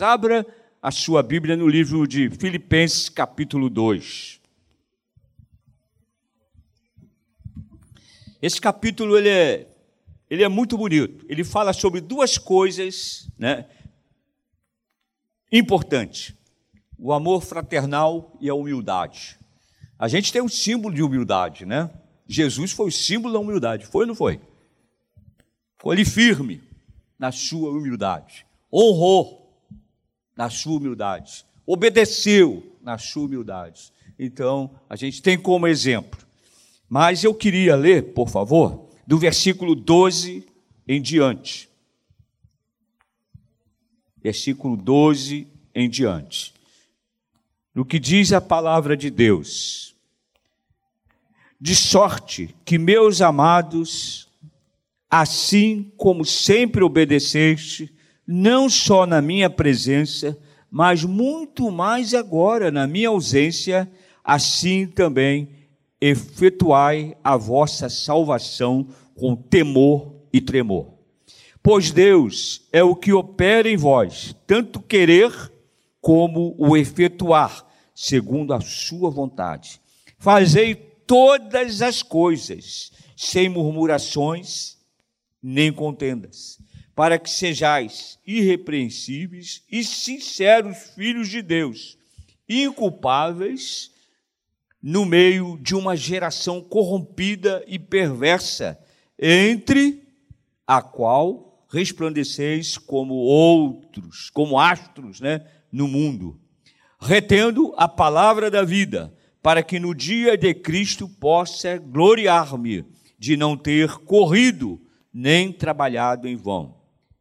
Deus. Abra a sua Bíblia no livro de Filipenses, capítulo 2. Esse capítulo ele é, ele é muito bonito. Ele fala sobre duas coisas né, importantes: o amor fraternal e a humildade. A gente tem um símbolo de humildade, né? Jesus foi o símbolo da humildade, foi ou não foi? Foi ele firme na sua humildade, honrou na sua humildade, obedeceu na sua humildade. Então, a gente tem como exemplo. Mas eu queria ler, por favor, do versículo 12 em diante. Versículo 12 em diante. No que diz a palavra de Deus de sorte que, meus amados, assim como sempre obedeceste, não só na minha presença, mas muito mais agora na minha ausência, assim também efetuai a vossa salvação com temor e tremor. Pois Deus é o que opera em vós, tanto querer como o efetuar, segundo a sua vontade. Fazei todas as coisas, sem murmurações nem contendas, para que sejais irrepreensíveis e sinceros filhos de Deus, inculpáveis no meio de uma geração corrompida e perversa, entre a qual resplandeceis como outros, como astros, né, no mundo, retendo a palavra da vida para que no dia de Cristo possa gloriar-me de não ter corrido nem trabalhado em vão.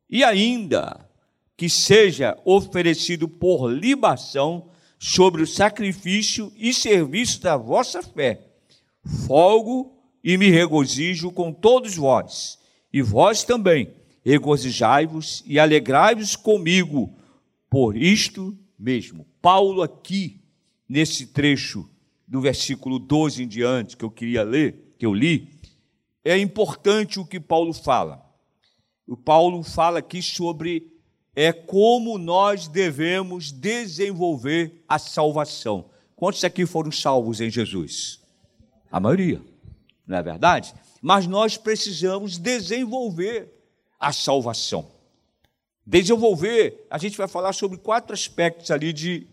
E ainda que seja oferecido por libação sobre o sacrifício e serviço da vossa fé. Folgo e me regozijo com todos vós, e vós também regozijai-vos e alegrai-vos comigo por isto mesmo. Paulo aqui nesse trecho do versículo 12 em diante, que eu queria ler, que eu li, é importante o que Paulo fala. O Paulo fala aqui sobre é como nós devemos desenvolver a salvação. Quantos aqui foram salvos em Jesus? A maioria, não é verdade? Mas nós precisamos desenvolver a salvação. Desenvolver, a gente vai falar sobre quatro aspectos ali de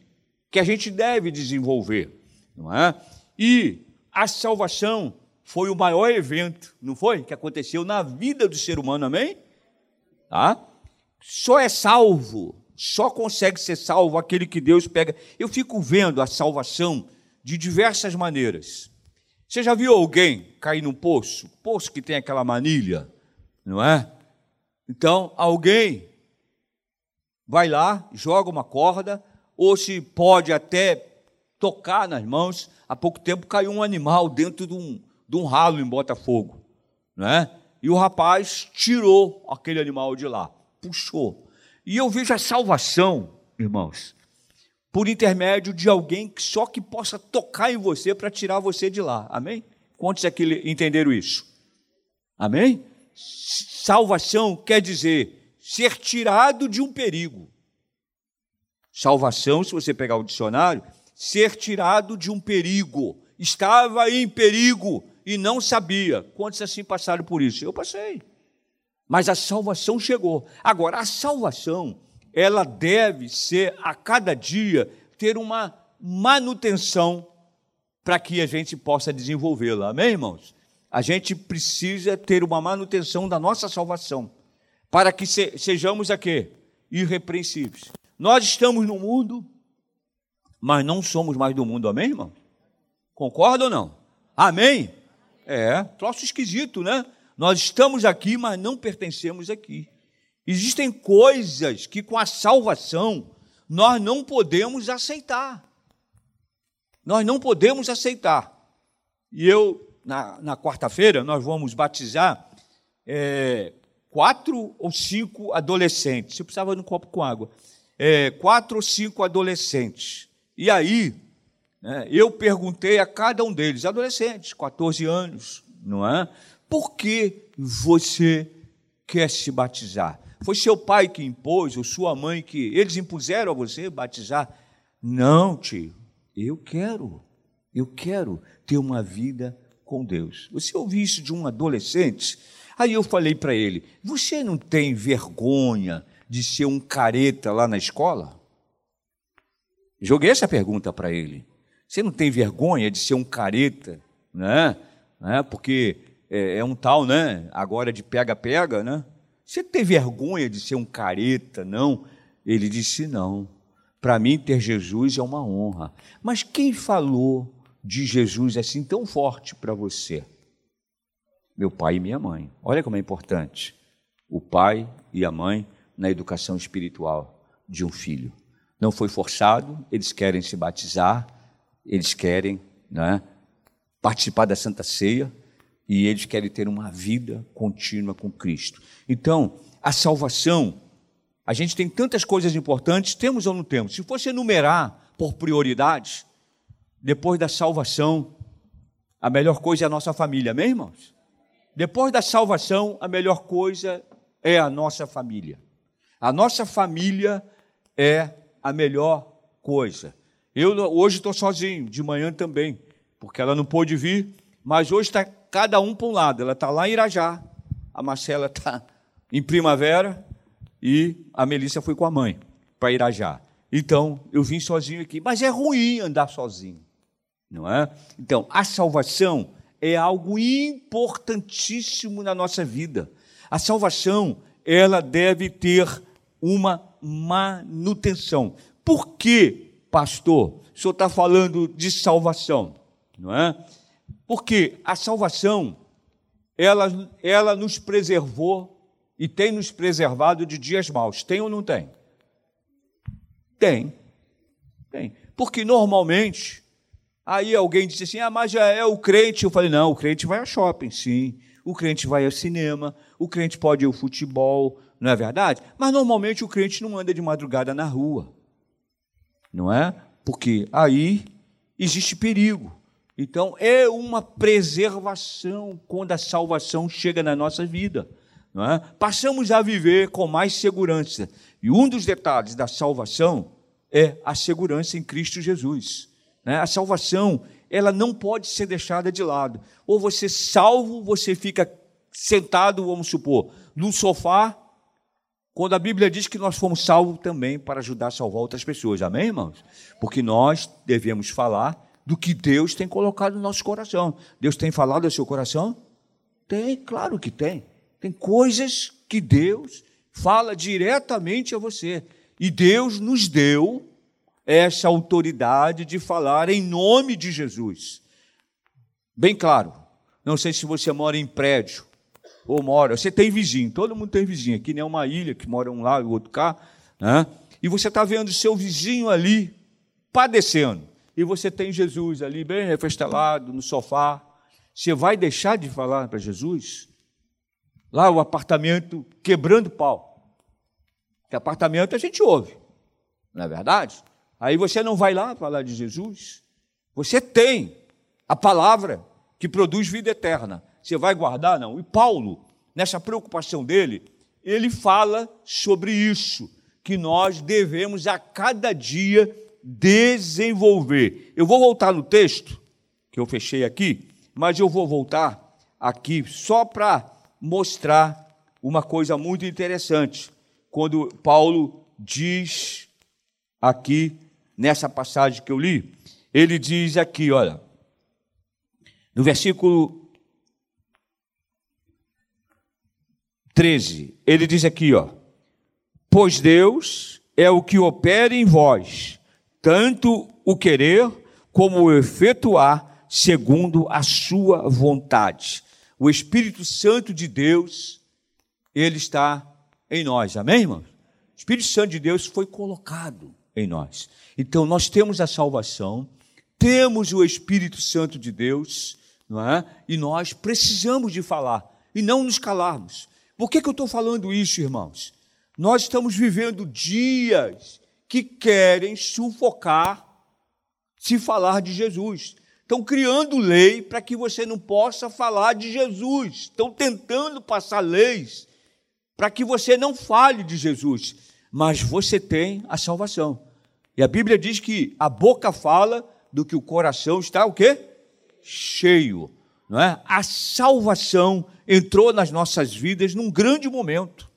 que a gente deve desenvolver não é? E a salvação foi o maior evento, não foi? Que aconteceu na vida do ser humano, amém? Tá? Só é salvo, só consegue ser salvo aquele que Deus pega. Eu fico vendo a salvação de diversas maneiras. Você já viu alguém cair num poço? Poço que tem aquela manilha, não é? Então, alguém vai lá, joga uma corda, ou se pode até tocar nas mãos. Há pouco tempo caiu um animal dentro de um, de um ralo em Botafogo. Né? E o rapaz tirou aquele animal de lá, puxou. E eu vejo a salvação, irmãos, por intermédio de alguém que só que possa tocar em você para tirar você de lá. Amém? Quantos aqui entenderam isso? Amém? Salvação quer dizer ser tirado de um perigo. Salvação, se você pegar o dicionário, ser tirado de um perigo. Estava em perigo e não sabia. Quantos assim passaram por isso? Eu passei. Mas a salvação chegou. Agora, a salvação, ela deve ser a cada dia ter uma manutenção para que a gente possa desenvolvê-la. Amém, irmãos? A gente precisa ter uma manutenção da nossa salvação para que sejamos aqui irrepreensíveis. Nós estamos no mundo, mas não somos mais do mundo, amém, irmão? Concorda ou não? Amém? É, troço esquisito, né? Nós estamos aqui, mas não pertencemos aqui. Existem coisas que com a salvação nós não podemos aceitar. Nós não podemos aceitar. E eu, na, na quarta-feira, nós vamos batizar é, quatro ou cinco adolescentes. Eu precisava de um copo com água. É, quatro ou cinco adolescentes. E aí, eu perguntei a cada um deles, adolescentes, 14 anos, não é? Por que você quer se batizar? Foi seu pai que impôs, ou sua mãe que. Eles impuseram a você batizar? Não, tio. Eu quero. Eu quero ter uma vida com Deus. Você ouviu isso de um adolescente? Aí eu falei para ele: Você não tem vergonha de ser um careta lá na escola? Joguei essa pergunta para ele. Você não tem vergonha de ser um careta, né? né? Porque é, é um tal, né? Agora de pega-pega, né? Você tem vergonha de ser um careta, não? Ele disse: Não. Para mim, ter Jesus é uma honra. Mas quem falou de Jesus assim tão forte para você? Meu pai e minha mãe. Olha como é importante. O pai e a mãe na educação espiritual de um filho. Não foi forçado, eles querem se batizar, eles querem né, participar da Santa Ceia e eles querem ter uma vida contínua com Cristo. Então, a salvação, a gente tem tantas coisas importantes, temos ou não temos? Se fosse enumerar por prioridades, depois da salvação, a melhor coisa é a nossa família, amém, irmãos? Depois da salvação, a melhor coisa é a nossa família. A nossa família é a melhor coisa. Eu hoje estou sozinho, de manhã também, porque ela não pôde vir, mas hoje está cada um para um lado. Ela está lá em Irajá, a Marcela está em Primavera e a Melissa foi com a mãe para Irajá. Então, eu vim sozinho aqui, mas é ruim andar sozinho, não é? Então, a salvação é algo importantíssimo na nossa vida. A salvação, ela deve ter uma manutenção. Por que, pastor? O senhor está falando de salvação, não é? Porque a salvação, ela, ela nos preservou e tem nos preservado de dias maus. Tem ou não tem? Tem. Tem. Porque normalmente, aí alguém diz assim: ah, mas já é o crente. Eu falei: não, o crente vai a shopping, sim. O crente vai ao cinema. O crente pode ir ao futebol, não é verdade? Mas normalmente o crente não anda de madrugada na rua, não é? Porque aí existe perigo. Então é uma preservação quando a salvação chega na nossa vida. Não é? Passamos a viver com mais segurança. E um dos detalhes da salvação é a segurança em Cristo Jesus. Né? A salvação ela não pode ser deixada de lado. Ou você salvo, você fica sentado, vamos supor, no sofá, quando a Bíblia diz que nós fomos salvos também para ajudar a salvar outras pessoas. Amém, irmãos? Porque nós devemos falar do que Deus tem colocado no nosso coração. Deus tem falado ao seu coração? Tem, claro que tem. Tem coisas que Deus fala diretamente a você. E Deus nos deu essa autoridade de falar em nome de Jesus. Bem claro. Não sei se você mora em prédio ou mora. Você tem vizinho, todo mundo tem vizinho. Aqui nem é uma ilha que mora um lá e o outro cá. Né? E você está vendo seu vizinho ali padecendo e você tem Jesus ali bem refestelado no sofá, você vai deixar de falar para Jesus? Lá o apartamento quebrando pau. Que apartamento a gente ouve, não é verdade? Aí você não vai lá falar de Jesus. Você tem a palavra que produz vida eterna. Você vai guardar? Não. E Paulo, nessa preocupação dele, ele fala sobre isso, que nós devemos a cada dia desenvolver. Eu vou voltar no texto, que eu fechei aqui, mas eu vou voltar aqui só para mostrar uma coisa muito interessante. Quando Paulo diz aqui, nessa passagem que eu li, ele diz aqui, olha, no versículo 13, ele diz aqui, ó, pois Deus é o que opera em vós, tanto o querer como o efetuar segundo a sua vontade. O Espírito Santo de Deus, ele está em nós. Amém, irmãos? O Espírito Santo de Deus foi colocado em nós. Então nós temos a salvação, temos o Espírito Santo de Deus, não é? E nós precisamos de falar e não nos calarmos. Por que, que eu estou falando isso, irmãos? Nós estamos vivendo dias que querem sufocar se falar de Jesus. Estão criando lei para que você não possa falar de Jesus. Estão tentando passar leis para que você não fale de Jesus, mas você tem a salvação. E a Bíblia diz que a boca fala do que o coração está o quê? Cheio, não é? A salvação entrou nas nossas vidas num grande momento,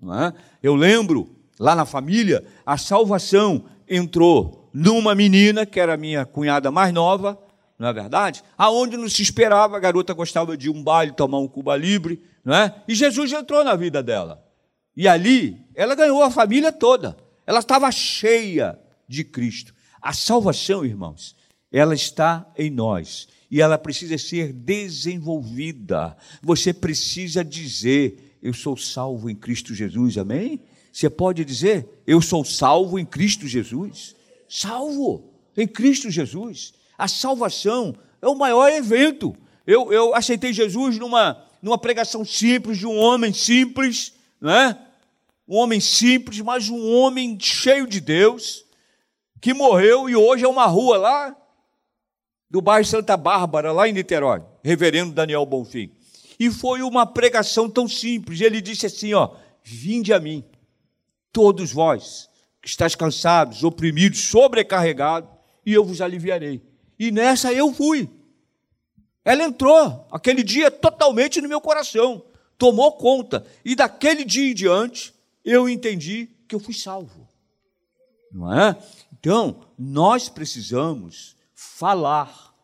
não é? Eu lembro lá na família, a salvação entrou numa menina que era minha cunhada mais nova, não é verdade? Aonde não se esperava, a garota gostava de um baile, tomar um cuba libre, não é? E Jesus entrou na vida dela. E ali, ela ganhou a família toda. Ela estava cheia de Cristo. A salvação, irmãos, ela está em nós e ela precisa ser desenvolvida. Você precisa dizer: Eu sou salvo em Cristo Jesus, amém? Você pode dizer: Eu sou salvo em Cristo Jesus. Salvo em Cristo Jesus. A salvação é o maior evento. Eu, eu aceitei Jesus numa, numa pregação simples de um homem simples, não é? Um homem simples, mas um homem cheio de Deus, que morreu e hoje é uma rua lá do bairro Santa Bárbara, lá em Niterói, reverendo Daniel Bonfim. E foi uma pregação tão simples. Ele disse assim: ó, vinde a mim, todos vós que estáis cansados, oprimidos, sobrecarregados, e eu vos aliviarei. E nessa eu fui. Ela entrou aquele dia totalmente no meu coração, tomou conta. E daquele dia em diante, eu entendi que eu fui salvo. Não é? Então, nós precisamos falar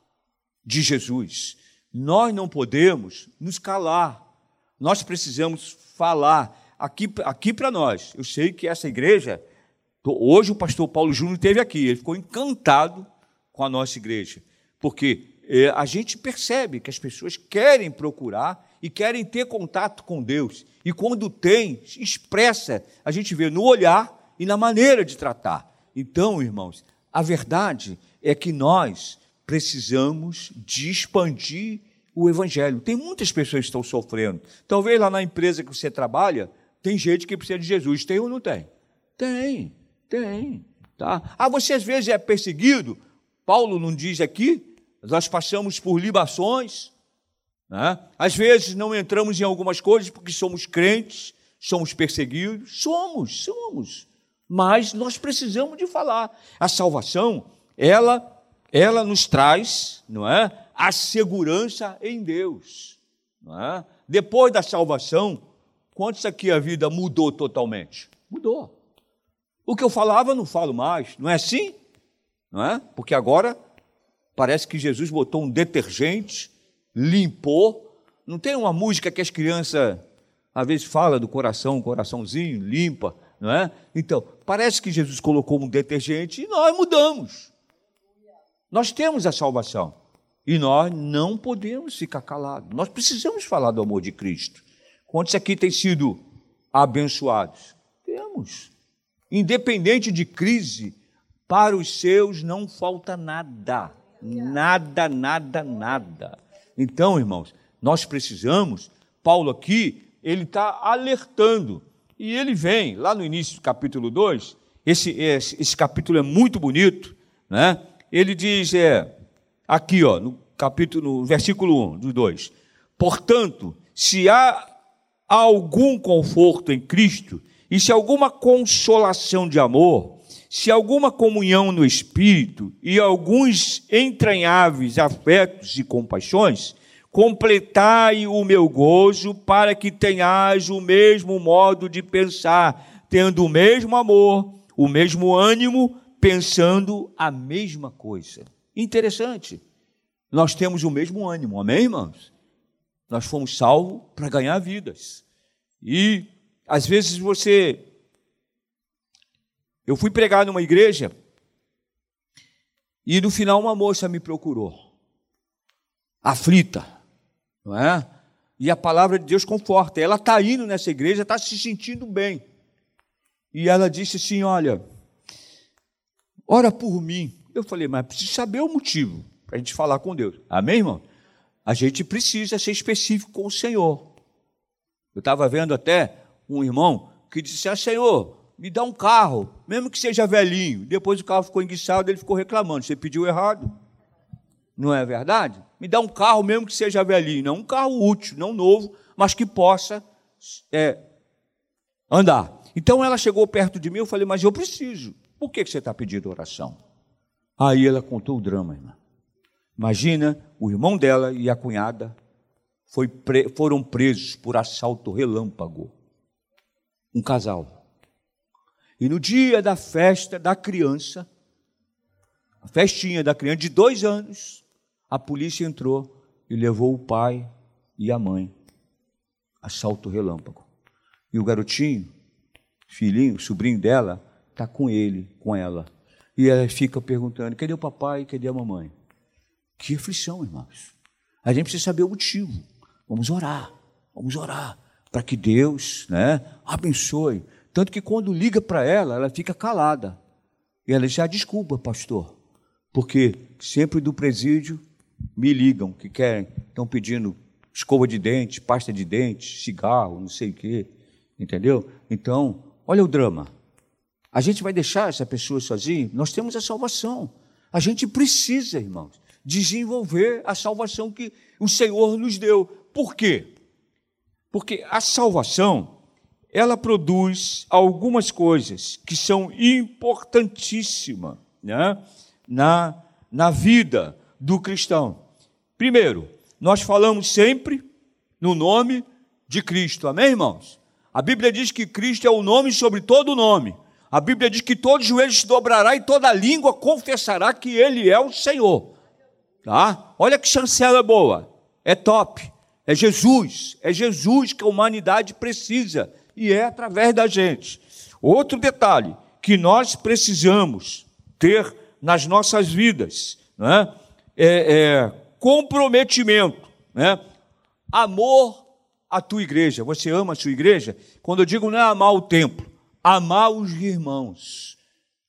de Jesus. Nós não podemos nos calar. Nós precisamos falar aqui, aqui para nós. Eu sei que essa igreja, hoje o pastor Paulo Júnior esteve aqui, ele ficou encantado com a nossa igreja, porque é, a gente percebe que as pessoas querem procurar e querem ter contato com Deus. E quando tem, expressa, a gente vê no olhar e na maneira de tratar. Então, irmãos, a verdade é que nós precisamos de expandir o evangelho. Tem muitas pessoas que estão sofrendo. Talvez lá na empresa que você trabalha, tem gente que precisa de Jesus. Tem ou não tem? Tem, tem. Tá? Ah, você às vezes é perseguido. Paulo não diz aqui, nós passamos por libações, né? Às vezes não entramos em algumas coisas porque somos crentes, somos perseguidos, somos, somos. Mas nós precisamos de falar. A salvação, ela, ela nos traz, não é, a segurança em Deus. Não é? Depois da salvação, quantos aqui a vida mudou totalmente? Mudou. O que eu falava, não falo mais. Não é assim? Não é? Porque agora parece que Jesus botou um detergente limpou. Não tem uma música que as crianças às vezes fala do coração, coraçãozinho, limpa, não é? Então, parece que Jesus colocou um detergente e nós mudamos. Nós temos a salvação e nós não podemos ficar calados. Nós precisamos falar do amor de Cristo. Quantos aqui têm sido abençoados? Temos. Independente de crise, para os seus não falta nada. Nada, nada, nada. Então, irmãos, nós precisamos, Paulo aqui, ele está alertando. E ele vem, lá no início do capítulo 2, esse, esse, esse capítulo é muito bonito, né? Ele diz, é, aqui, ó, no capítulo, no versículo 1 do 2: Portanto, se há algum conforto em Cristo, e se alguma consolação de amor, se alguma comunhão no espírito e alguns entranháveis afetos e compaixões, completai o meu gozo para que tenhais o mesmo modo de pensar, tendo o mesmo amor, o mesmo ânimo, pensando a mesma coisa. Interessante. Nós temos o mesmo ânimo, amém, irmãos? Nós fomos salvos para ganhar vidas. E às vezes você eu fui pregar numa igreja e no final uma moça me procurou, aflita, não é? E a palavra de Deus conforta. Ela está indo nessa igreja, está se sentindo bem. E ela disse assim: Olha, ora por mim. Eu falei, mas preciso saber o motivo para a gente falar com Deus. Amém, irmão? A gente precisa ser específico com o Senhor. Eu estava vendo até um irmão que disse: Ah, Senhor, me dá um carro, mesmo que seja velhinho. Depois o carro ficou enguiçado, ele ficou reclamando. Você pediu errado. Não é verdade? Me dá um carro, mesmo que seja velhinho, não um carro útil, não novo, mas que possa é, andar. Então ela chegou perto de mim, eu falei, mas eu preciso. Por que você está pedindo oração? Aí ela contou o drama, irmã. Imagina, o irmão dela e a cunhada pre... foram presos por assalto relâmpago. Um casal. E no dia da festa da criança, a festinha da criança de dois anos, a polícia entrou e levou o pai e a mãe. Assalto relâmpago. E o garotinho, filhinho, sobrinho dela, está com ele, com ela. E ela fica perguntando: cadê o papai, cadê a mamãe? Que aflição, irmãos. A gente precisa saber o motivo. Vamos orar, vamos orar, para que Deus né, abençoe. Tanto que quando liga para ela, ela fica calada. E ela diz: ah, desculpa, pastor, porque sempre do presídio me ligam que querem, estão pedindo escova de dente, pasta de dente, cigarro, não sei o quê, entendeu? Então, olha o drama. A gente vai deixar essa pessoa sozinha? Nós temos a salvação. A gente precisa, irmãos, desenvolver a salvação que o Senhor nos deu. Por quê? Porque a salvação, ela produz algumas coisas que são importantíssimas né, na, na vida do cristão. Primeiro, nós falamos sempre no nome de Cristo, amém, irmãos? A Bíblia diz que Cristo é o nome sobre todo nome. A Bíblia diz que todo joelho se dobrará e toda língua confessará que Ele é o Senhor. Tá? Olha que chancela boa, é top. É Jesus, é Jesus que a humanidade precisa e é através da gente. Outro detalhe que nós precisamos ter nas nossas vidas né? é, é comprometimento, né? amor à tua igreja. Você ama a sua igreja? Quando eu digo não é amar o templo, amar os irmãos,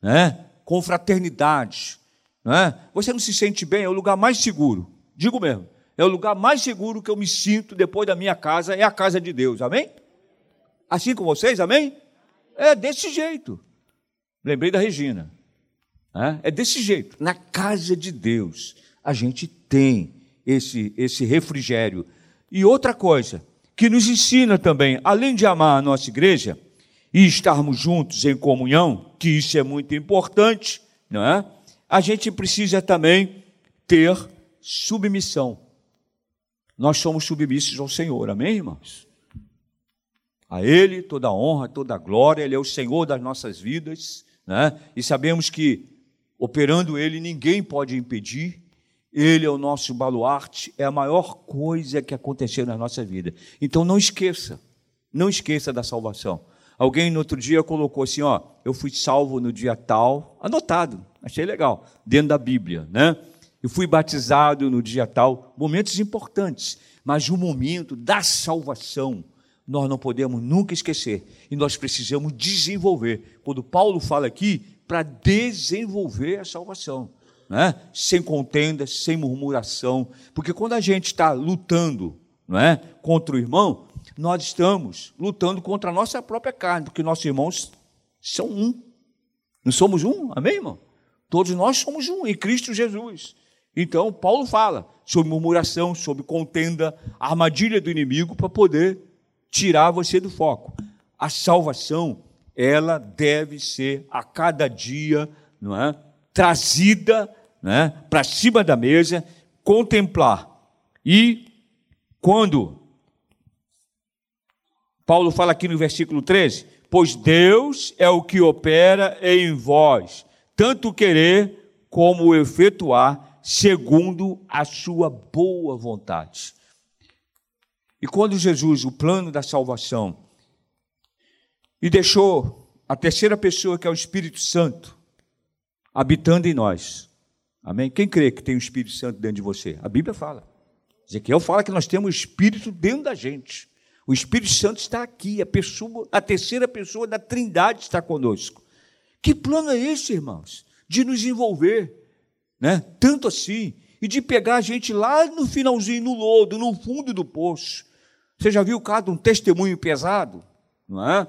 né? com fraternidade. Né? Você não se sente bem, é o lugar mais seguro. Digo mesmo, é o lugar mais seguro que eu me sinto depois da minha casa, é a casa de Deus, amém? Assim com vocês, amém? É desse jeito. Lembrei da Regina. Né? É desse jeito. Na casa de Deus, a gente tem esse, esse refrigério. E outra coisa, que nos ensina também, além de amar a nossa igreja, e estarmos juntos em comunhão, que isso é muito importante, não é? A gente precisa também ter submissão. Nós somos submissos ao Senhor, amém, irmãos? A Ele toda a honra, toda a glória, Ele é o Senhor das nossas vidas, né? E sabemos que operando Ele ninguém pode impedir. Ele é o nosso baluarte, é a maior coisa que aconteceu na nossa vida. Então não esqueça, não esqueça da salvação. Alguém no outro dia colocou assim, ó, eu fui salvo no dia tal, anotado, achei legal, dentro da Bíblia, né? Eu fui batizado no dia tal, momentos importantes, mas o momento da salvação nós não podemos nunca esquecer e nós precisamos desenvolver. Quando Paulo fala aqui, para desenvolver a salvação, né? sem contenda, sem murmuração, porque quando a gente está lutando não é, contra o irmão, nós estamos lutando contra a nossa própria carne, porque nossos irmãos são um. Não somos um? Amém, irmão? Todos nós somos um em Cristo Jesus. Então, Paulo fala sobre murmuração, sobre contenda, armadilha do inimigo para poder tirar você do foco. A salvação, ela deve ser a cada dia, não é? Trazida, é? Para cima da mesa, contemplar. E quando Paulo fala aqui no versículo 13: Pois Deus é o que opera em vós, tanto querer como efetuar, segundo a sua boa vontade. E quando Jesus, o plano da salvação, e deixou a terceira pessoa, que é o Espírito Santo, habitando em nós. Amém? Quem crê que tem o Espírito Santo dentro de você? A Bíblia fala. Ezequiel fala que nós temos o Espírito dentro da gente. O Espírito Santo está aqui, a, pessoa, a terceira pessoa da Trindade está conosco. Que plano é esse, irmãos? De nos envolver, né? Tanto assim, e de pegar a gente lá no finalzinho, no lodo, no fundo do poço. Você já viu o caso de um testemunho pesado? Não é?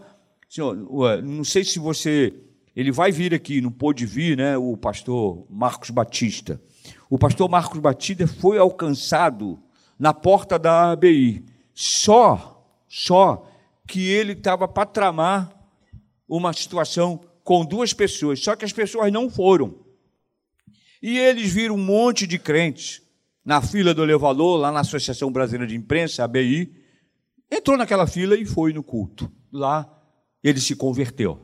Senhor, não sei se você. Ele vai vir aqui, não pôde vir, né? O pastor Marcos Batista. O pastor Marcos Batista foi alcançado na porta da ABI. Só só que ele estava para tramar uma situação com duas pessoas, só que as pessoas não foram. E eles viram um monte de crentes na fila do elevador, lá na Associação Brasileira de Imprensa, ABI, entrou naquela fila e foi no culto. Lá ele se converteu.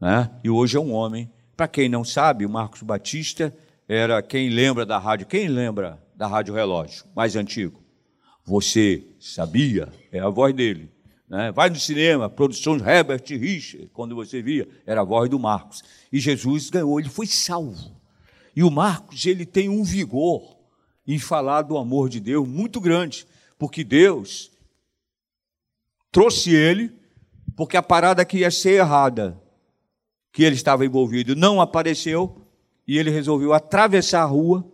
Né? E hoje é um homem. Para quem não sabe, o Marcos Batista era quem lembra da rádio, quem lembra da Rádio Relógio, mais antigo? Você sabia? É a voz dele. Né? Vai no cinema, produções Herbert Richard, quando você via, era a voz do Marcos. E Jesus ganhou, ele foi salvo. E o Marcos, ele tem um vigor em falar do amor de Deus muito grande, porque Deus trouxe ele, porque a parada que ia ser errada, que ele estava envolvido, não apareceu, e ele resolveu atravessar a rua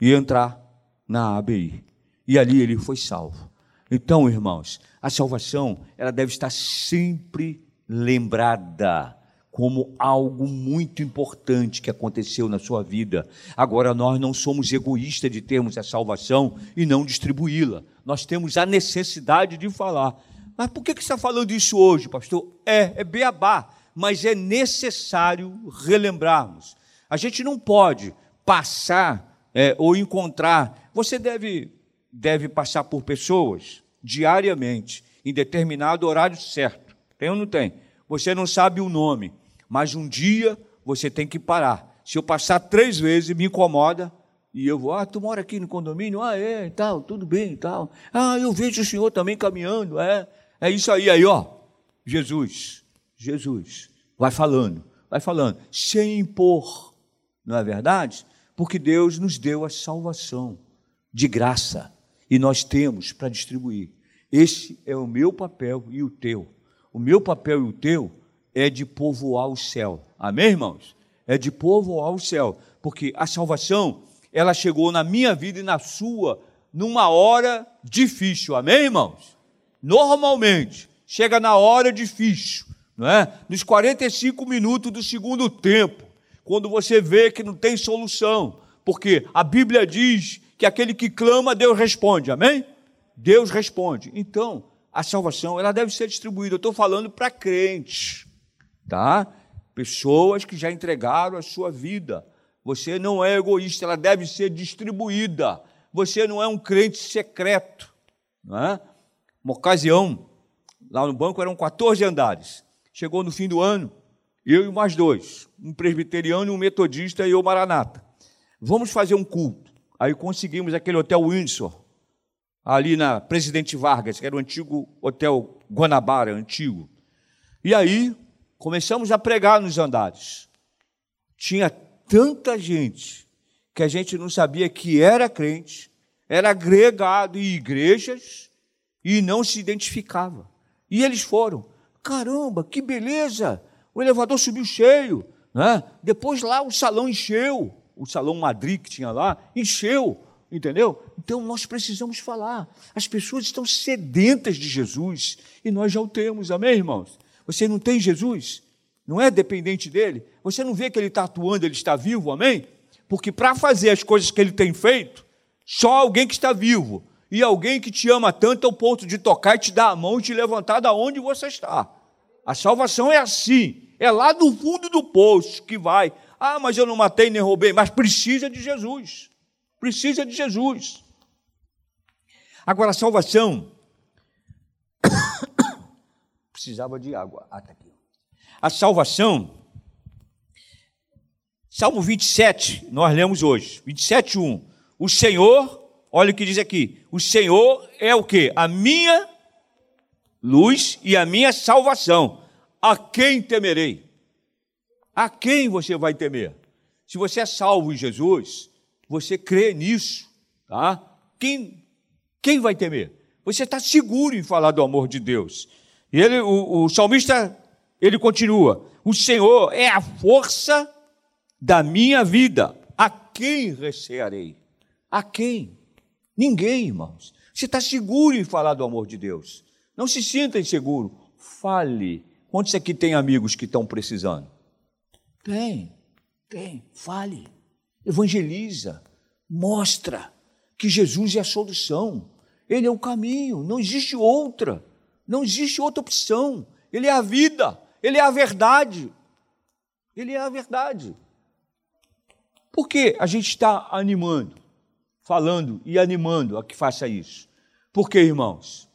e entrar na ABI. E ali ele foi salvo. Então, irmãos, a salvação, ela deve estar sempre lembrada como algo muito importante que aconteceu na sua vida. Agora, nós não somos egoístas de termos a salvação e não distribuí-la. Nós temos a necessidade de falar. Mas por que você está falando isso hoje, pastor? É, é beabá, mas é necessário relembrarmos. A gente não pode passar é, ou encontrar. Você deve, deve passar por pessoas diariamente, em determinado horário certo. Tem ou não tem? Você não sabe o nome, mas um dia você tem que parar. Se eu passar três vezes, me incomoda, e eu vou, ah, tu mora aqui no condomínio? Ah, é, tal, tudo bem e tal. Ah, eu vejo o senhor também caminhando, é. É isso aí, aí, ó. Jesus, Jesus, vai falando, vai falando, sem impor, não é verdade? Porque Deus nos deu a salvação de graça e nós temos para distribuir. Esse é o meu papel e o teu. O meu papel e o teu é de povoar o céu. Amém, irmãos? É de povoar o céu, porque a salvação, ela chegou na minha vida e na sua numa hora difícil. Amém, irmãos? Normalmente chega na hora difícil, não é? Nos 45 minutos do segundo tempo, quando você vê que não tem solução, porque a Bíblia diz que aquele que clama, Deus responde. Amém? Deus responde. Então, a salvação ela deve ser distribuída. Eu estou falando para crentes, tá? Pessoas que já entregaram a sua vida. Você não é egoísta, ela deve ser distribuída. Você não é um crente secreto. Não é? Uma ocasião, lá no banco eram 14 andares. Chegou no fim do ano, eu e mais dois, um presbiteriano, um metodista e eu maranata. Vamos fazer um culto. Aí conseguimos aquele hotel Windsor, ali na Presidente Vargas, que era o antigo Hotel Guanabara, antigo. E aí começamos a pregar nos andares. Tinha tanta gente que a gente não sabia que era crente, era agregado em igrejas e não se identificava. E eles foram. Caramba, que beleza! O elevador subiu cheio. Né? Depois lá o salão encheu. O salão Madrid que tinha lá, encheu. Entendeu? Então nós precisamos falar. As pessoas estão sedentas de Jesus e nós já o temos, amém, irmãos? Você não tem Jesus? Não é dependente dele? Você não vê que ele está atuando, ele está vivo, amém? Porque para fazer as coisas que ele tem feito, só alguém que está vivo e alguém que te ama tanto ao ponto de tocar e te dar a mão e te levantar da onde você está. A salvação é assim, é lá do fundo do poço que vai. Ah, mas eu não matei nem roubei, mas precisa de Jesus. Precisa de Jesus. Agora, a salvação precisava de água. Ah, tá aqui. A salvação, Salmo 27, nós lemos hoje, 27, 1. O Senhor, olha o que diz aqui: o Senhor é o que? A minha luz e a minha salvação. A quem temerei? A quem você vai temer? Se você é salvo em Jesus, você crê nisso, tá? Quem, quem vai temer? Você está seguro em falar do amor de Deus. E ele, o, o salmista, ele continua: O Senhor é a força da minha vida. A quem recearei? A quem? Ninguém, irmãos. Você está seguro em falar do amor de Deus. Não se sinta inseguro. Fale. Quantos aqui tem amigos que estão precisando? Tem, tem. Fale evangeliza, mostra que Jesus é a solução, Ele é o caminho, não existe outra. Não existe outra opção. Ele é a vida, ele é a verdade. Ele é a verdade. Por que a gente está animando, falando e animando a que faça isso? Por que, irmãos?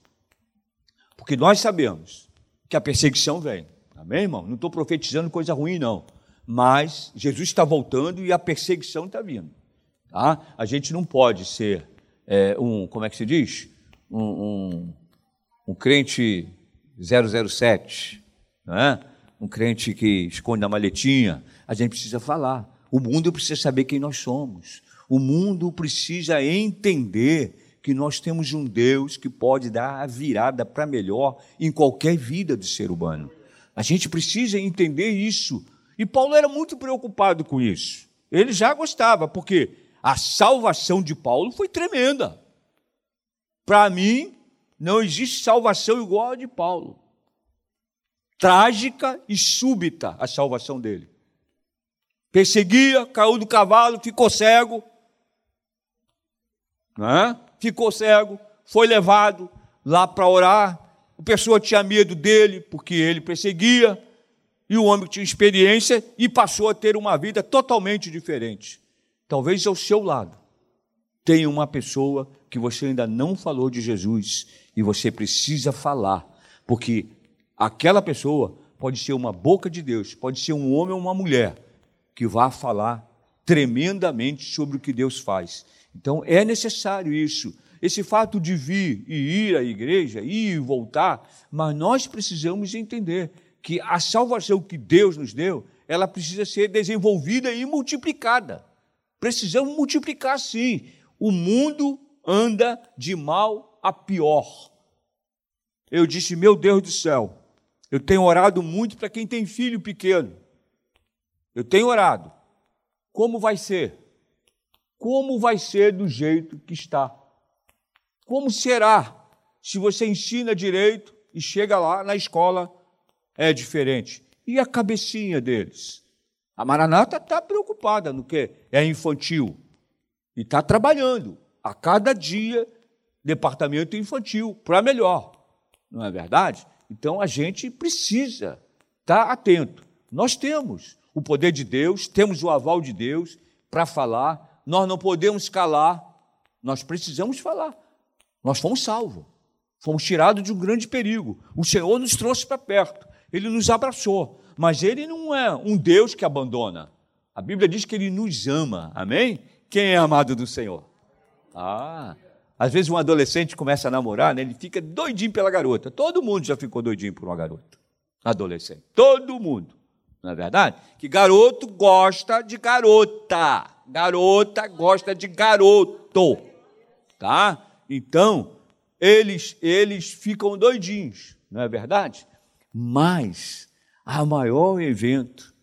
Porque nós sabemos que a perseguição vem. Amém, irmão? Não estou profetizando coisa ruim, não. Mas Jesus está voltando e a perseguição está vindo. Tá? A gente não pode ser é, um, como é que se diz? Um, um, um crente 007, não é? um crente que esconde a maletinha. A gente precisa falar. O mundo precisa saber quem nós somos. O mundo precisa entender que nós temos um Deus que pode dar a virada para melhor em qualquer vida do ser humano. A gente precisa entender isso. E Paulo era muito preocupado com isso. Ele já gostava, porque a salvação de Paulo foi tremenda. Para mim, não existe salvação igual a de Paulo. Trágica e súbita a salvação dele. Perseguia, caiu do cavalo, ficou cego. Né? Ficou cego, foi levado lá para orar. A pessoa tinha medo dele, porque ele perseguia. E o homem tinha experiência e passou a ter uma vida totalmente diferente. Talvez ao seu lado tenha uma pessoa que você ainda não falou de Jesus e você precisa falar, porque aquela pessoa pode ser uma boca de Deus, pode ser um homem ou uma mulher que vá falar tremendamente sobre o que Deus faz. Então é necessário isso. Esse fato de vir e ir à igreja, ir e voltar, mas nós precisamos entender que a salvação que Deus nos deu, ela precisa ser desenvolvida e multiplicada. Precisamos multiplicar sim. O mundo anda de mal a pior. Eu disse, meu Deus do céu, eu tenho orado muito para quem tem filho pequeno. Eu tenho orado. Como vai ser? Como vai ser do jeito que está? Como será se você ensina direito e chega lá na escola é diferente? E a cabecinha deles? A Maranata está preocupada no que é infantil e está trabalhando a cada dia departamento infantil para melhor, não é verdade? Então a gente precisa estar tá atento. Nós temos o poder de Deus, temos o aval de Deus para falar, nós não podemos calar, nós precisamos falar. Nós fomos salvos, fomos tirados de um grande perigo. O Senhor nos trouxe para perto, Ele nos abraçou. Mas ele não é um Deus que abandona. A Bíblia diz que ele nos ama. Amém? Quem é amado do Senhor? Ah, às vezes um adolescente começa a namorar, né, ele fica doidinho pela garota. Todo mundo já ficou doidinho por uma garota. Adolescente. Todo mundo. Não é verdade? Que garoto gosta de garota. Garota gosta de garoto. Tá? Então, eles, eles ficam doidinhos, não é verdade? Mas o maior evento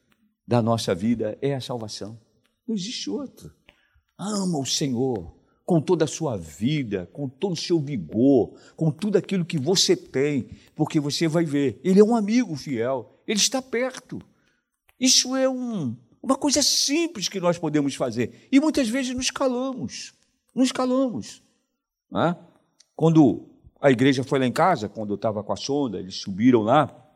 da nossa vida é a salvação. Não existe outro. Ama o Senhor com toda a sua vida, com todo o seu vigor, com tudo aquilo que você tem, porque você vai ver, Ele é um amigo fiel, Ele está perto. Isso é um, uma coisa simples que nós podemos fazer. E muitas vezes nos calamos, nos calamos. Né? Quando a igreja foi lá em casa, quando eu estava com a sonda, eles subiram lá,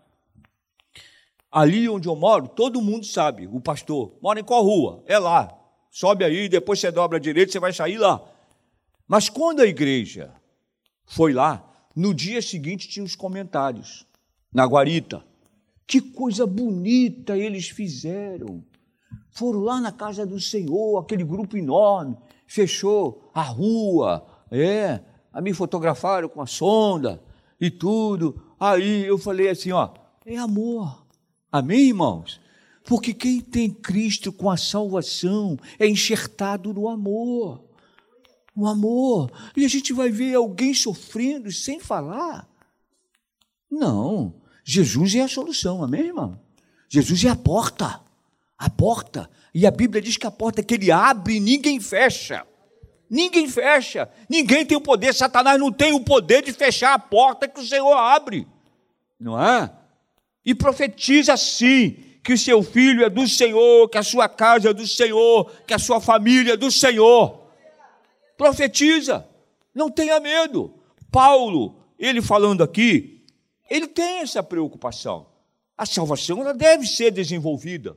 Ali onde eu moro, todo mundo sabe, o pastor mora em qual rua? É lá. Sobe aí, depois você dobra a direita, você vai sair lá. Mas quando a igreja foi lá, no dia seguinte tinha os comentários na guarita. Que coisa bonita eles fizeram. Foram lá na casa do Senhor, aquele grupo enorme, fechou a rua, é, a me fotografaram com a sonda e tudo. Aí eu falei assim, ó, é amor. Amém, irmãos? Porque quem tem Cristo com a salvação é enxertado no amor. O amor. E a gente vai ver alguém sofrendo sem falar. Não. Jesus é a solução, amém, irmão? Jesus é a porta. A porta. E a Bíblia diz que a porta que ele abre, ninguém fecha. Ninguém fecha. Ninguém tem o poder. Satanás não tem o poder de fechar a porta que o Senhor abre. Não é? e profetiza assim que o seu filho é do Senhor, que a sua casa é do Senhor, que a sua família é do Senhor. Profetiza, não tenha medo. Paulo, ele falando aqui, ele tem essa preocupação. A salvação ela deve ser desenvolvida.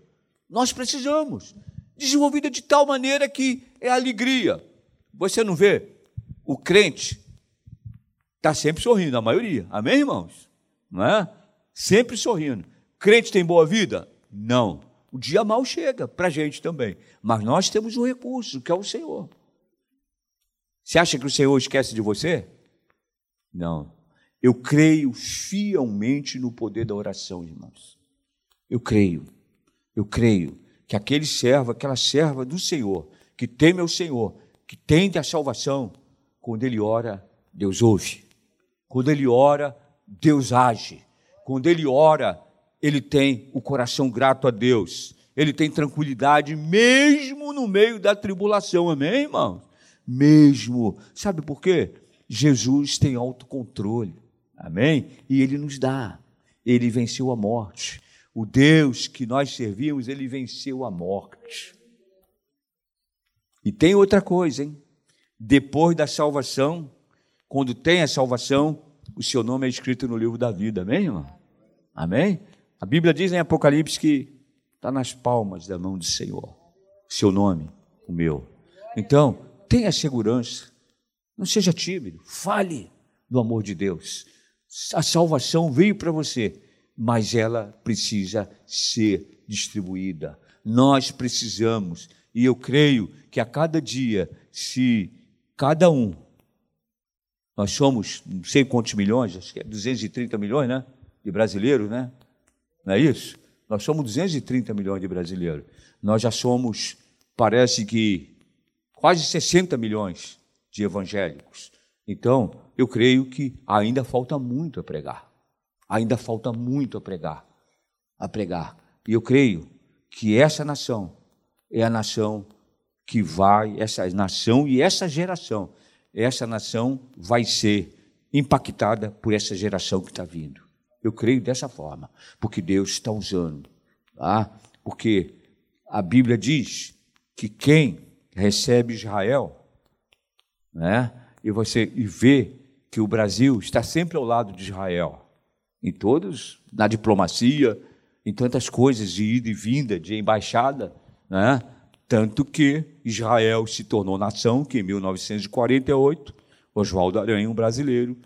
Nós precisamos. Desenvolvida de tal maneira que é alegria. Você não vê? O crente está sempre sorrindo, a maioria. Amém, irmãos? Não é? Sempre sorrindo. Crente tem boa vida? Não. O dia mal chega para a gente também. Mas nós temos um recurso, que é o Senhor. Você acha que o Senhor esquece de você? Não. Eu creio fielmente no poder da oração, irmãos. Eu creio. Eu creio que aquele servo, aquela serva do Senhor, que teme ao Senhor, que tende a salvação, quando ele ora, Deus ouve. Quando ele ora, Deus age. Quando ele ora, ele tem o coração grato a Deus. Ele tem tranquilidade mesmo no meio da tribulação. Amém, irmãos? Mesmo. Sabe por quê? Jesus tem autocontrole. Amém? E ele nos dá. Ele venceu a morte. O Deus que nós servimos, ele venceu a morte. E tem outra coisa, hein? Depois da salvação, quando tem a salvação, o seu nome é escrito no livro da vida. Amém, irmão? Amém? A Bíblia diz em Apocalipse que está nas palmas da mão do Senhor. Seu nome, o meu. Então, tenha segurança. Não seja tímido. Fale do amor de Deus. A salvação veio para você, mas ela precisa ser distribuída. Nós precisamos, e eu creio que a cada dia, se cada um, nós somos não sei quantos milhões, acho que é 230 milhões, né? De brasileiros, né? Não é isso? Nós somos 230 milhões de brasileiros. Nós já somos, parece que, quase 60 milhões de evangélicos. Então, eu creio que ainda falta muito a pregar. Ainda falta muito a pregar. A pregar. E eu creio que essa nação é a nação que vai, essa nação e essa geração, essa nação vai ser impactada por essa geração que está vindo. Eu creio dessa forma, porque Deus está usando. Tá? Porque a Bíblia diz que quem recebe Israel, né? e você e vê que o Brasil está sempre ao lado de Israel, em todos, na diplomacia, em tantas coisas de ida e vinda, de embaixada, né? tanto que Israel se tornou nação, que em 1948, Oswaldo Aranha, um brasileiro,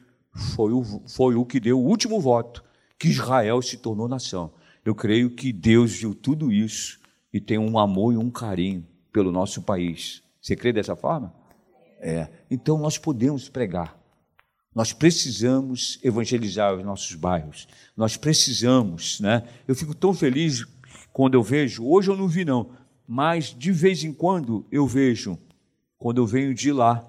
foi o, foi o que deu o último voto que Israel se tornou nação. Eu creio que Deus viu tudo isso e tem um amor e um carinho pelo nosso país. Você crê dessa forma? É. Então nós podemos pregar. Nós precisamos evangelizar os nossos bairros. Nós precisamos, né? Eu fico tão feliz quando eu vejo, hoje eu não vi não, mas de vez em quando eu vejo, quando eu venho de lá,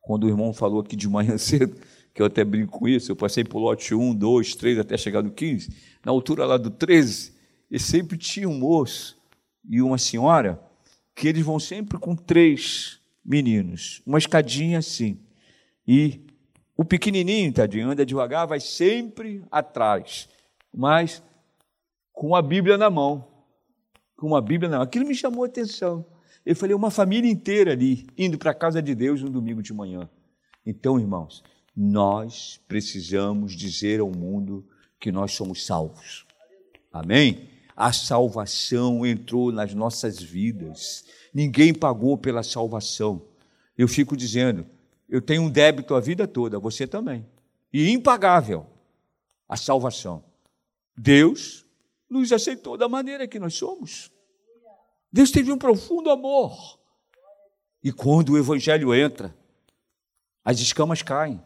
quando o irmão falou aqui de manhã cedo, que eu até brinco com isso, eu passei por lote 1, 2, 3, até chegar no 15, na altura lá do 13, e sempre tinha um moço e uma senhora que eles vão sempre com três meninos, uma escadinha assim. E o pequenininho, tadinho, anda devagar, vai sempre atrás, mas com a Bíblia na mão. Com uma Bíblia na mão. Aquilo me chamou a atenção. Eu falei, uma família inteira ali, indo para a casa de Deus no domingo de manhã. Então, irmãos, nós precisamos dizer ao mundo que nós somos salvos. Amém? A salvação entrou nas nossas vidas. Ninguém pagou pela salvação. Eu fico dizendo, eu tenho um débito a vida toda, você também. E impagável a salvação. Deus nos aceitou da maneira que nós somos. Deus teve um profundo amor. E quando o evangelho entra, as escamas caem.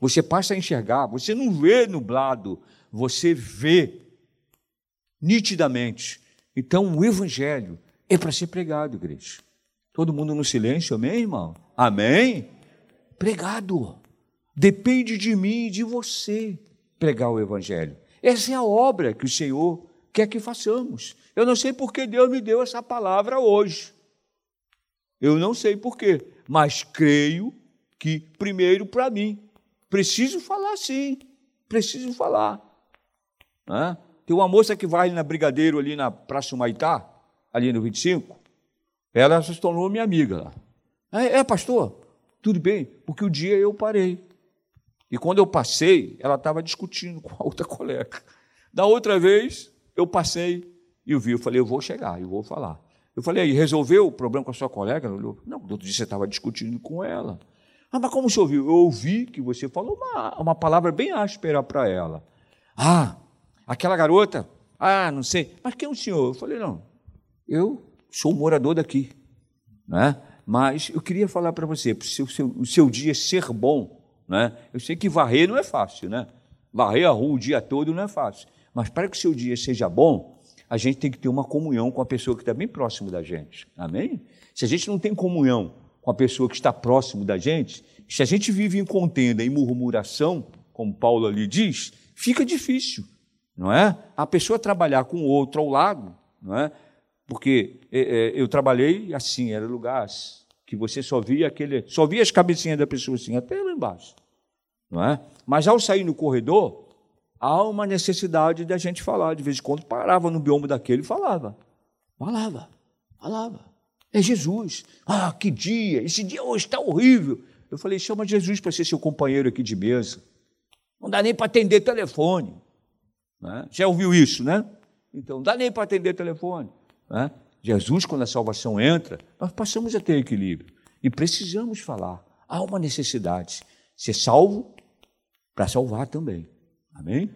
Você passa a enxergar, você não vê nublado, você vê nitidamente. Então, o Evangelho é para ser pregado, igreja. Todo mundo no silêncio, amém, irmão? Amém? Pregado. Depende de mim e de você pregar o Evangelho. Essa é a obra que o Senhor quer que façamos. Eu não sei por que Deus me deu essa palavra hoje. Eu não sei por quê, mas creio que, primeiro, para mim, Preciso falar sim, preciso falar. Tem uma moça que vai na Brigadeiro, ali na Praça Humaitá, ali no 25, ela se tornou minha amiga lá. É, é, pastor, tudo bem, porque o dia eu parei. E quando eu passei, ela estava discutindo com a outra colega. Da outra vez, eu passei e vi, eu falei, eu vou chegar, eu vou falar. Eu falei, aí, resolveu o problema com a sua colega? Olhou, não, do outro dia você estava discutindo com ela. Ah, mas como você ouviu? Eu ouvi que você falou uma, uma palavra bem áspera para ela. Ah, aquela garota, ah, não sei. Mas quem é o senhor? Eu falei, não, eu sou morador daqui. Né? Mas eu queria falar para você, para o seu, seu, o seu dia ser bom. Né? Eu sei que varrer não é fácil, né? Varrer a rua o dia todo não é fácil. Mas para que o seu dia seja bom, a gente tem que ter uma comunhão com a pessoa que está bem próximo da gente. Amém? Se a gente não tem comunhão com a pessoa que está próximo da gente, se a gente vive em contenda, em murmuração, como Paulo ali diz, fica difícil, não é? A pessoa trabalhar com o outro ao lado, não é? Porque é, é, eu trabalhei assim, era lugares que você só via aquele, só via as cabecinhas da pessoa assim, até lá embaixo, não é? Mas ao sair no corredor, há uma necessidade da gente falar. De vez em quando parava no biombo daquele e falava, falava, falava. É Jesus. Ah, que dia! Esse dia hoje está horrível. Eu falei, chama Jesus para ser seu companheiro aqui de mesa. Não dá nem para atender telefone. Né? Já ouviu isso, né? Então, não dá nem para atender telefone. Né? Jesus, quando a salvação entra, nós passamos a ter equilíbrio. E precisamos falar. Há uma necessidade. Ser salvo para salvar também. Amém?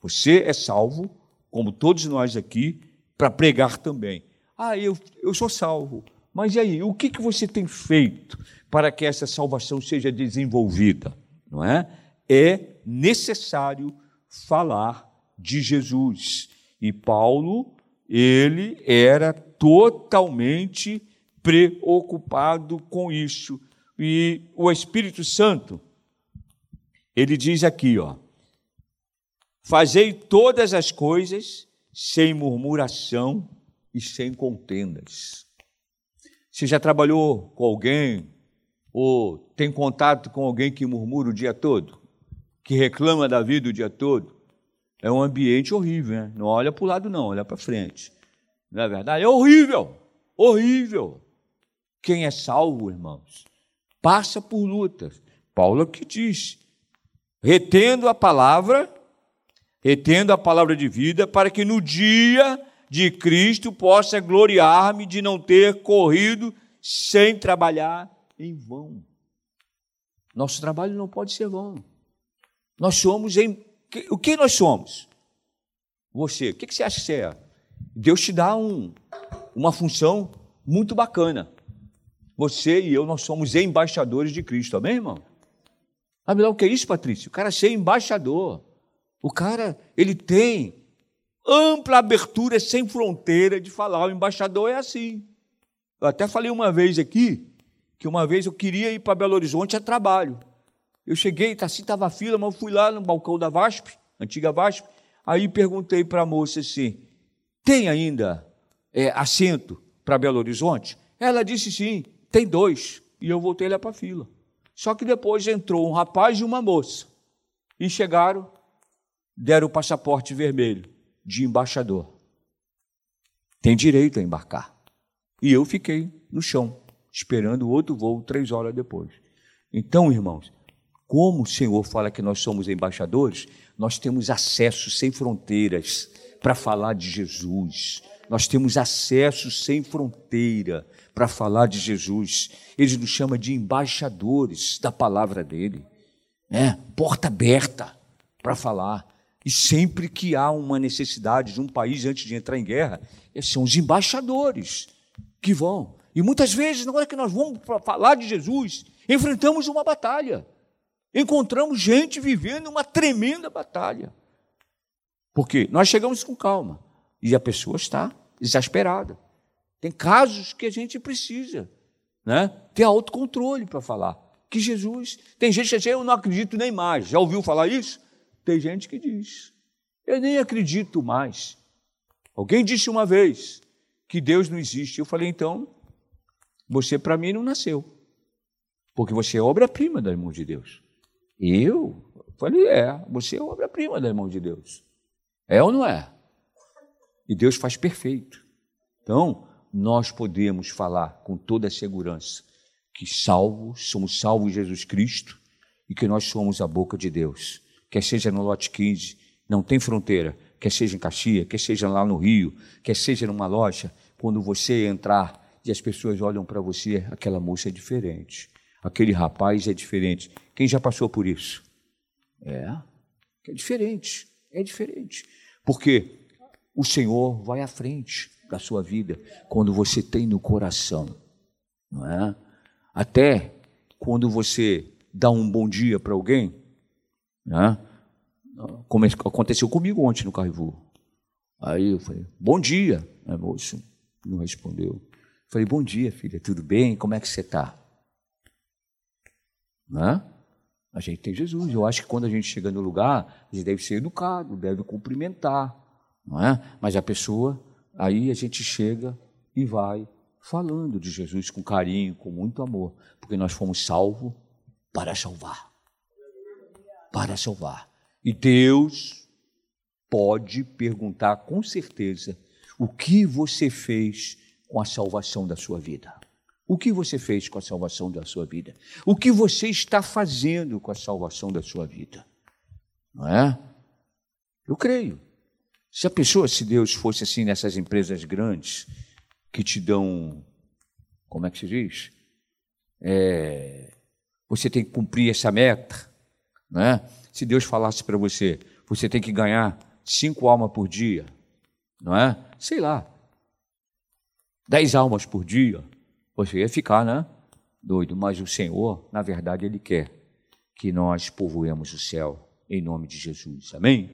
Você é salvo, como todos nós aqui, para pregar também. Ah, eu, eu sou salvo. Mas e aí, o que, que você tem feito para que essa salvação seja desenvolvida? Não é? É necessário falar de Jesus. E Paulo, ele era totalmente preocupado com isso. E o Espírito Santo, ele diz aqui, ó: Fazei todas as coisas sem murmuração e sem contendas. Você já trabalhou com alguém ou tem contato com alguém que murmura o dia todo? Que reclama da vida o dia todo? É um ambiente horrível, né? Não olha para o lado, não, olha para frente. Não é verdade? É horrível, horrível. Quem é salvo, irmãos, passa por lutas. Paulo que diz: retendo a palavra, retendo a palavra de vida, para que no dia de Cristo possa gloriar-me de não ter corrido sem trabalhar em vão. Nosso trabalho não pode ser vão. Nós somos em. O que nós somos? Você, o que você acha que você é? Deus te dá um, uma função muito bacana. Você e eu, nós somos embaixadores de Cristo, amém, irmão? Sabe lá o que é isso, Patrício? O cara ser embaixador. O cara, ele tem ampla abertura sem fronteira de falar. O embaixador é assim. Eu até falei uma vez aqui que uma vez eu queria ir para Belo Horizonte a trabalho. Eu cheguei, tá assim, estava fila, mas eu fui lá no balcão da VASP, antiga VASP, aí perguntei para a moça assim, tem ainda é, assento para Belo Horizonte? Ela disse sim, tem dois. E eu voltei lá para a fila. Só que depois entrou um rapaz e uma moça. E chegaram, deram o passaporte vermelho de embaixador. Tem direito a embarcar. E eu fiquei no chão, esperando outro voo três horas depois. Então, irmãos, como o Senhor fala que nós somos embaixadores, nós temos acesso sem fronteiras para falar de Jesus. Nós temos acesso sem fronteira para falar de Jesus. Ele nos chama de embaixadores da palavra dele. Né? Porta aberta para falar. E sempre que há uma necessidade de um país antes de entrar em guerra, são os embaixadores que vão. E muitas vezes, na hora que nós vamos falar de Jesus, enfrentamos uma batalha. Encontramos gente vivendo uma tremenda batalha. Porque nós chegamos com calma e a pessoa está exasperada. Tem casos que a gente precisa né, ter autocontrole para falar. Que Jesus. Tem gente que diz, eu não acredito nem mais. Já ouviu falar isso? Tem gente que diz: Eu nem acredito mais. Alguém disse uma vez que Deus não existe. Eu falei: Então, você para mim não nasceu. Porque você é obra-prima da mão de Deus. Eu? Falei: É, você é obra-prima da mão de Deus. É ou não é? E Deus faz perfeito. Então, nós podemos falar com toda a segurança que salvos, somos salvos em Jesus Cristo e que nós somos a boca de Deus. Quer seja no lote 15, não tem fronteira, quer seja em Caxias, quer seja lá no Rio, quer seja numa loja, quando você entrar e as pessoas olham para você, aquela moça é diferente, aquele rapaz é diferente. Quem já passou por isso? É, é diferente, é diferente. Porque o Senhor vai à frente da sua vida quando você tem no coração, não é? Até quando você dá um bom dia para alguém, né? Como aconteceu comigo ontem no Carrefour. Aí eu falei, bom dia, né, moço? Não respondeu. Falei, bom dia, filha, tudo bem? Como é que você está? Né? A gente tem Jesus. Eu acho que quando a gente chega no lugar, a gente deve ser educado, deve cumprimentar, não é? Mas a pessoa, aí a gente chega e vai falando de Jesus com carinho, com muito amor, porque nós fomos salvos para salvar. Para salvar. E Deus pode perguntar com certeza o que você fez com a salvação da sua vida. O que você fez com a salvação da sua vida? O que você está fazendo com a salvação da sua vida? Não é? Eu creio. Se a pessoa, se Deus fosse assim nessas empresas grandes que te dão, como é que se diz? É, você tem que cumprir essa meta, né? Se Deus falasse para você, você tem que ganhar cinco almas por dia, não é? Sei lá, dez almas por dia, você ia ficar, né? Doido. Mas o Senhor, na verdade, Ele quer que nós povoemos o céu em nome de Jesus. Amém?